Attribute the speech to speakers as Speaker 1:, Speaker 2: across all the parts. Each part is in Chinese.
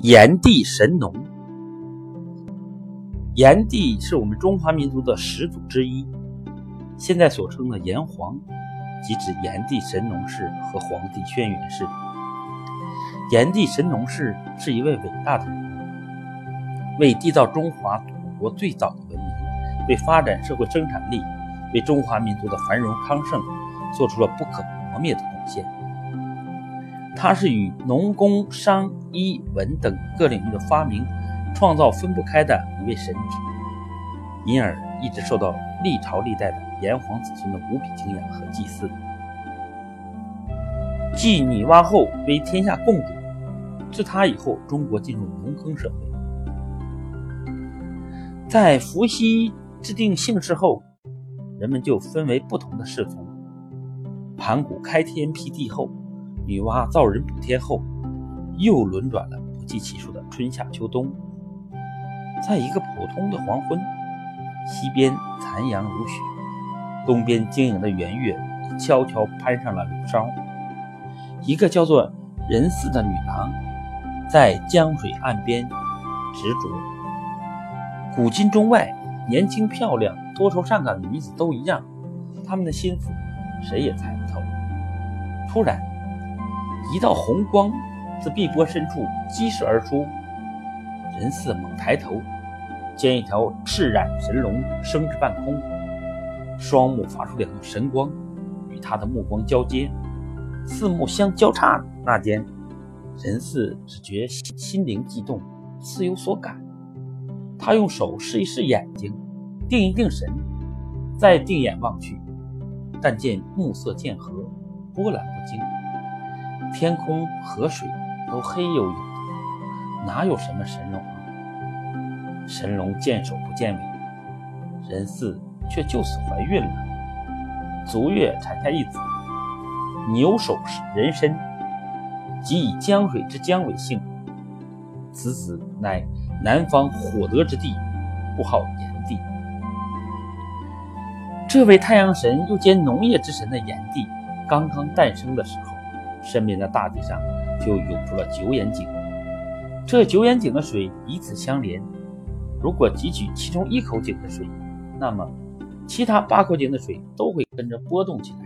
Speaker 1: 炎帝神农，炎帝是我们中华民族的始祖之一。现在所称的炎黄，即指炎帝神农氏和黄帝轩辕氏。炎帝神农氏是一位伟大的人物，为缔造中华祖国最早的文明，为发展社会生产力，为中华民族的繁荣昌盛，做出了不可磨灭的贡献。他是与农工商医文等各领域的发明创造分不开的一位神祇，因而一直受到历朝历代的炎黄子孙的无比敬仰和祭祀。继女娲后为天下共主，自他以后，中国进入农耕社会。在伏羲制定姓氏后，人们就分为不同的氏族。盘古开天辟地后。女娲造人补天后，又轮转了不计其数的春夏秋冬。在一个普通的黄昏，西边残阳如雪，东边晶莹的圆月悄悄攀上了柳梢。一个叫做任四的女郎，在江水岸边执着。古今中外，年轻漂亮、多愁善感的女子都一样，她们的心思谁也猜不透。突然。一道红光自碧波深处激射而出，人似猛抬头，见一条赤染神龙升至半空，双目发出两道神光，与他的目光交接，四目相交叉那间，人似只觉心灵悸动，似有所感。他用手试一试眼睛，定一定神，再定眼望去，但见暮色渐和，波澜不惊。天空、河水都黑黝黝的，哪有什么神龙？神龙见首不见尾，人四却就此怀孕了，足月产下一子，牛首是人身，即以江水之江为姓。此子乃南方火德之地，故号炎帝。这位太阳神又兼农业之神的炎帝，刚刚诞生的时候。身边的大地上就涌出了九眼井，这九眼井的水彼此相连。如果汲取其中一口井的水，那么其他八口井的水都会跟着波动起来。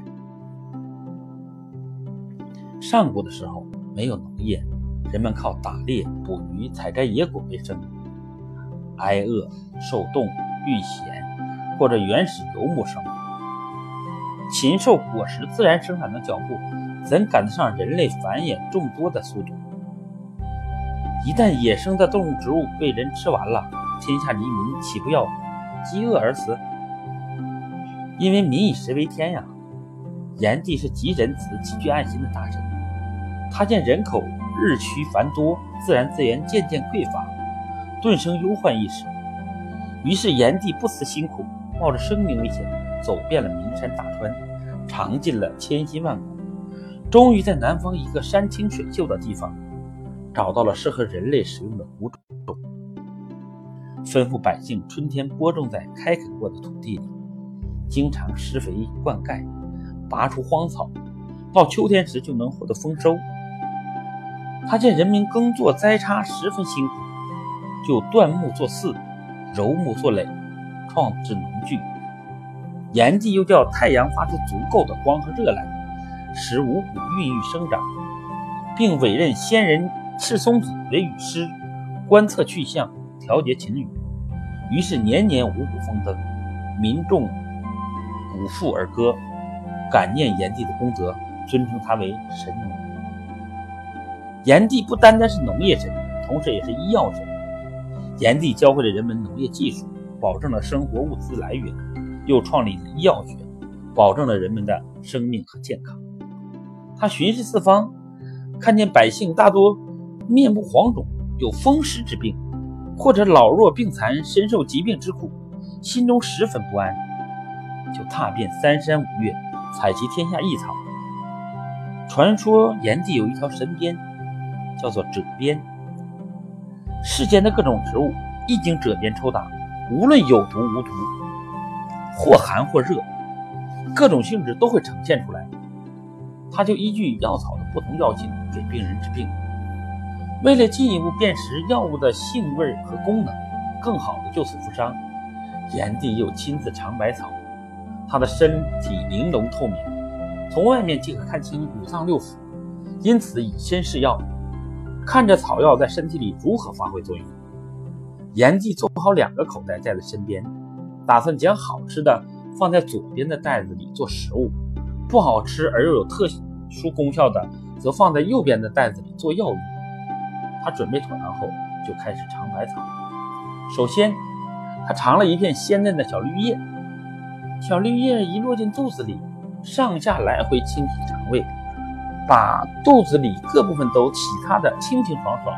Speaker 1: 上古的时候没有农业，人们靠打猎、捕鱼、采摘野果为生，挨饿、受冻、遇险，过着原始游牧生活，禽兽果实自然生长的脚步。怎赶得上人类繁衍众多的速度？一旦野生的动物植物被人吃完了，天下黎民岂不要饥饿而死？因为民以食为天呀！炎帝是极仁慈、极具爱心的大神，他见人口日趋繁多，自然资源渐渐匮乏，顿生忧患意识。于是炎帝不辞辛苦，冒着生命危险，走遍了名山大川，尝尽了千辛万苦。终于在南方一个山清水秀的地方，找到了适合人类使用的谷种，吩咐百姓春天播种在开垦过的土地里，经常施肥灌溉，拔除荒草，到秋天时就能获得丰收。他见人民耕作栽插十分辛苦，就断木做寺，揉木做垒，创制农具。炎帝又叫太阳发出足够的光和热来。使五谷孕育生长，并委任仙人赤松子为雨师，观测去向，调节晴雨。于是年年五谷丰登，民众鼓腹而歌，感念炎帝的功德，尊称他为神农。炎帝不单单是农业神，同时也是医药神。炎帝教会了人们农业技术，保证了生活物资来源，又创立了医药学，保证了人们的生命和健康。他巡视四方，看见百姓大多面部黄肿，有风湿之病，或者老弱病残，身受疾病之苦，心中十分不安，就踏遍三山五岳，采集天下异草。传说炎帝有一条神鞭，叫做赭鞭。世间的各种植物一经赭鞭抽打，无论有毒无毒，或寒或热，各种性质都会呈现出来。他就依据药草的不同药性给病人治病。为了进一步辨识药物的性味和功能，更好的救死扶伤，炎帝又亲自尝百草。他的身体玲珑透明，从外面即可看清五脏六腑，因此以身试药，看着草药在身体里如何发挥作用。炎帝做好两个口袋在了身边，打算将好吃的放在左边的袋子里做食物，不好吃而又有特殊功效的，则放在右边的袋子里做药用。他准备妥当后，就开始尝百草。首先，他尝了一片鲜嫩的小绿叶，小绿叶一落进肚子里，上下来回清洗肠胃，把肚子里各部分都洗擦的清清爽爽，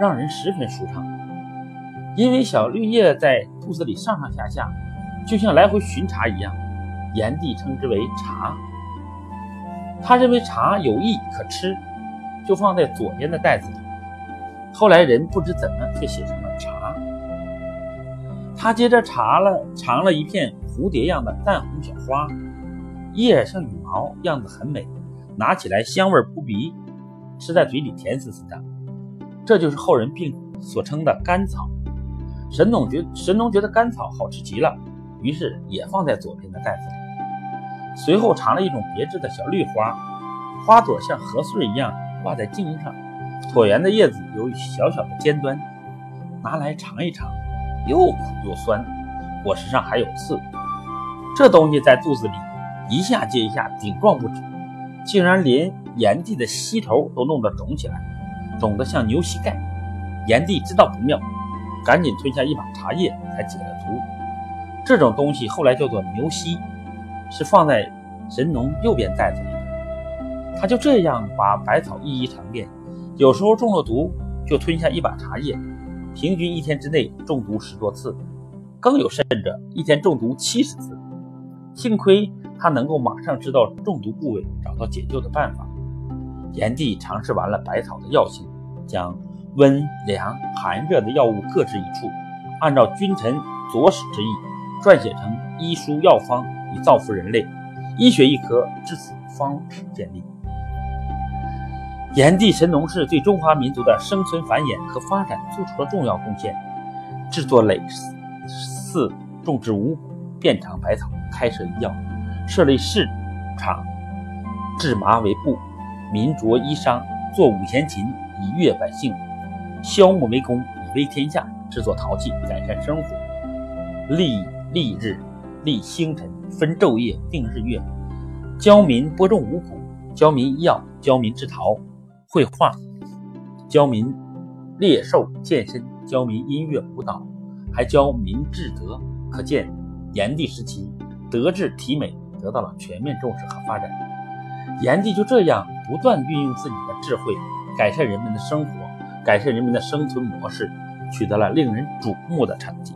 Speaker 1: 让人十分舒畅。因为小绿叶在肚子里上上下下，就像来回巡查一样，炎帝称之为茶。他认为茶有益可吃，就放在左边的袋子里。后来人不知怎么却写成了茶。他接着查了尝了一片蝴蝶样的淡红小花，叶像羽毛，样子很美，拿起来香味扑鼻，吃在嘴里甜丝丝的。这就是后人并所称的甘草。神农觉神农觉得甘草好吃极了，于是也放在左边的袋子里。随后尝了一种别致的小绿花，花朵像禾穗一样挂在茎上，椭圆的叶子有小小的尖端，拿来尝一尝，又苦又酸，果实上还有刺。这东西在肚子里一下接一下，顶撞不止，竟然连炎帝的膝头都弄得肿起来，肿得像牛膝盖。炎帝知道不妙。赶紧吞下一把茶叶，才解了毒。这种东西后来叫做牛膝，是放在神农右边袋子里的。他就这样把百草一一尝遍，有时候中了毒，就吞下一把茶叶，平均一天之内中毒十多次，更有甚者，一天中毒七十次。幸亏他能够马上知道中毒部位，找到解救的办法。炎帝尝试完了百草的药性，将。温凉寒热的药物各置一处，按照君臣佐使之意，撰写成医书药方，以造福人类。医学一科至此方建立。炎帝神农氏对中华民族的生存繁衍和发展做出了重要贡献，制作垒寺，种植五谷，遍尝百草，开设医药，设立市场，制麻为布，民着衣裳，作五弦琴，以悦百姓。削木为弓，以威天下；制作陶器，改善生活。历历日，立星辰，分昼夜，定日月。教民播种五谷，教民医药，教民制陶、绘画，教民猎兽、健身，教民音乐舞蹈，还教民治德。可见，炎帝时期德智体美得到了全面重视和发展。炎帝就这样不断运用自己的智慧，改善人们的生活。改善人们的生存模式，取得了令人瞩目的成绩。